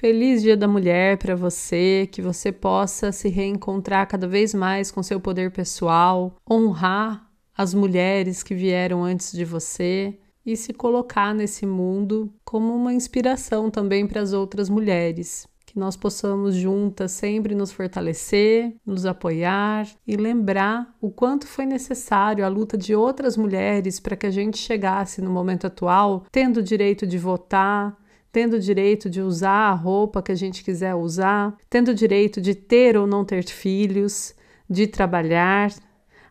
Feliz Dia da Mulher para você, que você possa se reencontrar cada vez mais com seu poder pessoal, honrar as mulheres que vieram antes de você e se colocar nesse mundo como uma inspiração também para as outras mulheres. Que nós possamos juntas sempre nos fortalecer, nos apoiar e lembrar o quanto foi necessário a luta de outras mulheres para que a gente chegasse no momento atual tendo o direito de votar, tendo o direito de usar a roupa que a gente quiser usar, tendo o direito de ter ou não ter filhos, de trabalhar,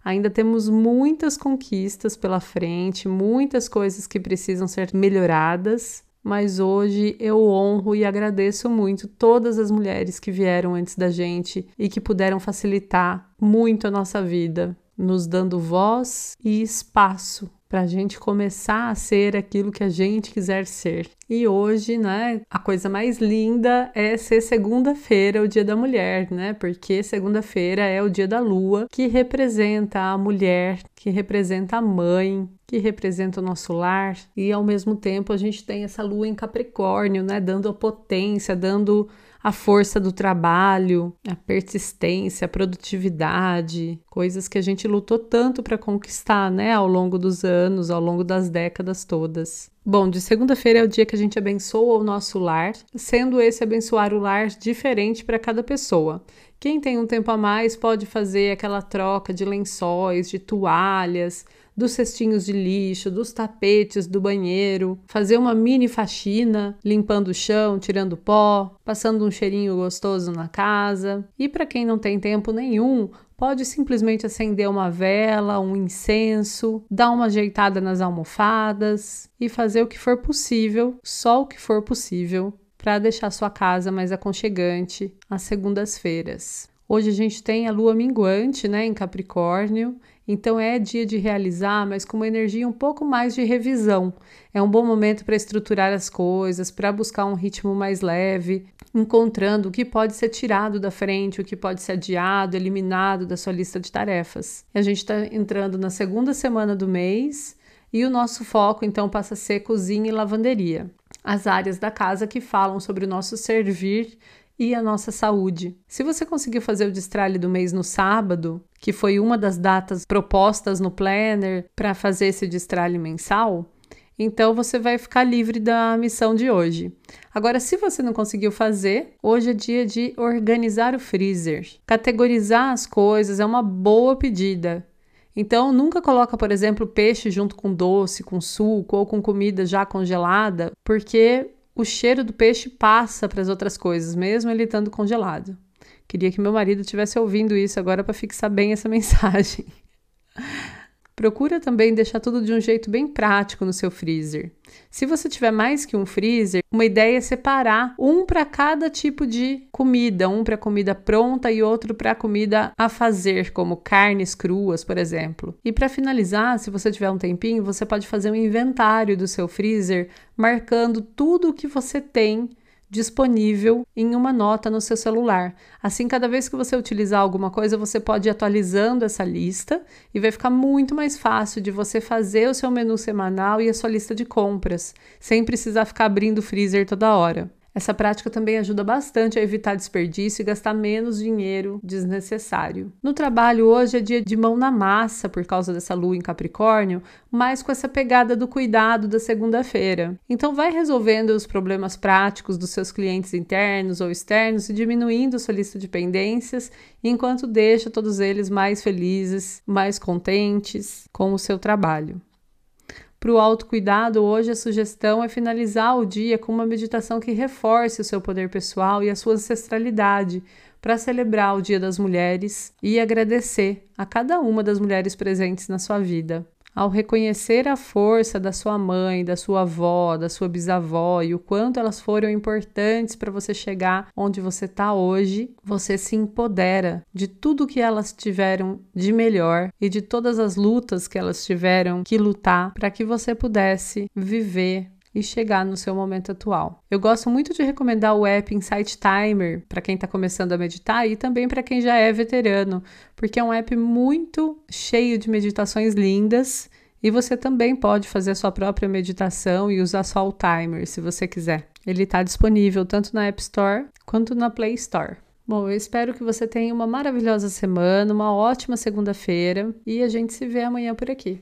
Ainda temos muitas conquistas pela frente, muitas coisas que precisam ser melhoradas, mas hoje eu honro e agradeço muito todas as mulheres que vieram antes da gente e que puderam facilitar muito a nossa vida, nos dando voz e espaço para a gente começar a ser aquilo que a gente quiser ser. E hoje, né, a coisa mais linda é ser segunda-feira, o Dia da Mulher, né? Porque segunda-feira é o dia da lua, que representa a mulher, que representa a mãe, que representa o nosso lar, e ao mesmo tempo a gente tem essa lua em Capricórnio, né, dando a potência, dando a força do trabalho, a persistência, a produtividade, coisas que a gente lutou tanto para conquistar, né, ao longo dos anos, ao longo das décadas todas. Bom, de segunda-feira é o dia que a gente abençoa o nosso lar, sendo esse abençoar o lar diferente para cada pessoa. Quem tem um tempo a mais pode fazer aquela troca de lençóis, de toalhas, dos cestinhos de lixo, dos tapetes do banheiro, fazer uma mini faxina, limpando o chão, tirando pó, passando um cheirinho gostoso na casa. E para quem não tem tempo nenhum, pode simplesmente acender uma vela, um incenso, dar uma ajeitada nas almofadas e fazer o que for possível, só o que for possível, para deixar sua casa mais aconchegante às segundas-feiras. Hoje a gente tem a lua minguante, né, em Capricórnio, então é dia de realizar, mas com uma energia um pouco mais de revisão. É um bom momento para estruturar as coisas, para buscar um ritmo mais leve, encontrando o que pode ser tirado da frente, o que pode ser adiado, eliminado da sua lista de tarefas. A gente está entrando na segunda semana do mês e o nosso foco então passa a ser cozinha e lavanderia. As áreas da casa que falam sobre o nosso servir e a nossa saúde. Se você conseguiu fazer o destralhe do mês no sábado, que foi uma das datas propostas no planner para fazer esse destralhe mensal, então você vai ficar livre da missão de hoje. Agora, se você não conseguiu fazer, hoje é dia de organizar o freezer. Categorizar as coisas é uma boa pedida. Então, nunca coloca, por exemplo, peixe junto com doce, com suco ou com comida já congelada, porque o cheiro do peixe passa para as outras coisas, mesmo ele estando congelado. Queria que meu marido estivesse ouvindo isso agora para fixar bem essa mensagem. Procura também deixar tudo de um jeito bem prático no seu freezer. Se você tiver mais que um freezer, uma ideia é separar um para cada tipo de comida, um para comida pronta e outro para comida a fazer, como carnes cruas, por exemplo. E para finalizar, se você tiver um tempinho, você pode fazer um inventário do seu freezer, marcando tudo o que você tem disponível em uma nota no seu celular. Assim, cada vez que você utilizar alguma coisa, você pode ir atualizando essa lista e vai ficar muito mais fácil de você fazer o seu menu semanal e a sua lista de compras, sem precisar ficar abrindo o freezer toda hora. Essa prática também ajuda bastante a evitar desperdício e gastar menos dinheiro desnecessário. No trabalho, hoje é dia de mão na massa por causa dessa lua em Capricórnio, mas com essa pegada do cuidado da segunda-feira. Então, vai resolvendo os problemas práticos dos seus clientes internos ou externos e diminuindo sua lista de pendências, enquanto deixa todos eles mais felizes, mais contentes com o seu trabalho. Para o autocuidado, hoje a sugestão é finalizar o dia com uma meditação que reforce o seu poder pessoal e a sua ancestralidade, para celebrar o Dia das Mulheres e agradecer a cada uma das mulheres presentes na sua vida. Ao reconhecer a força da sua mãe, da sua avó, da sua bisavó e o quanto elas foram importantes para você chegar onde você está hoje, você se empodera de tudo que elas tiveram de melhor e de todas as lutas que elas tiveram que lutar para que você pudesse viver e chegar no seu momento atual. Eu gosto muito de recomendar o app Insight Timer para quem está começando a meditar e também para quem já é veterano, porque é um app muito cheio de meditações lindas e você também pode fazer a sua própria meditação e usar só o timer se você quiser. Ele está disponível tanto na App Store quanto na Play Store. Bom, eu espero que você tenha uma maravilhosa semana, uma ótima segunda-feira e a gente se vê amanhã por aqui.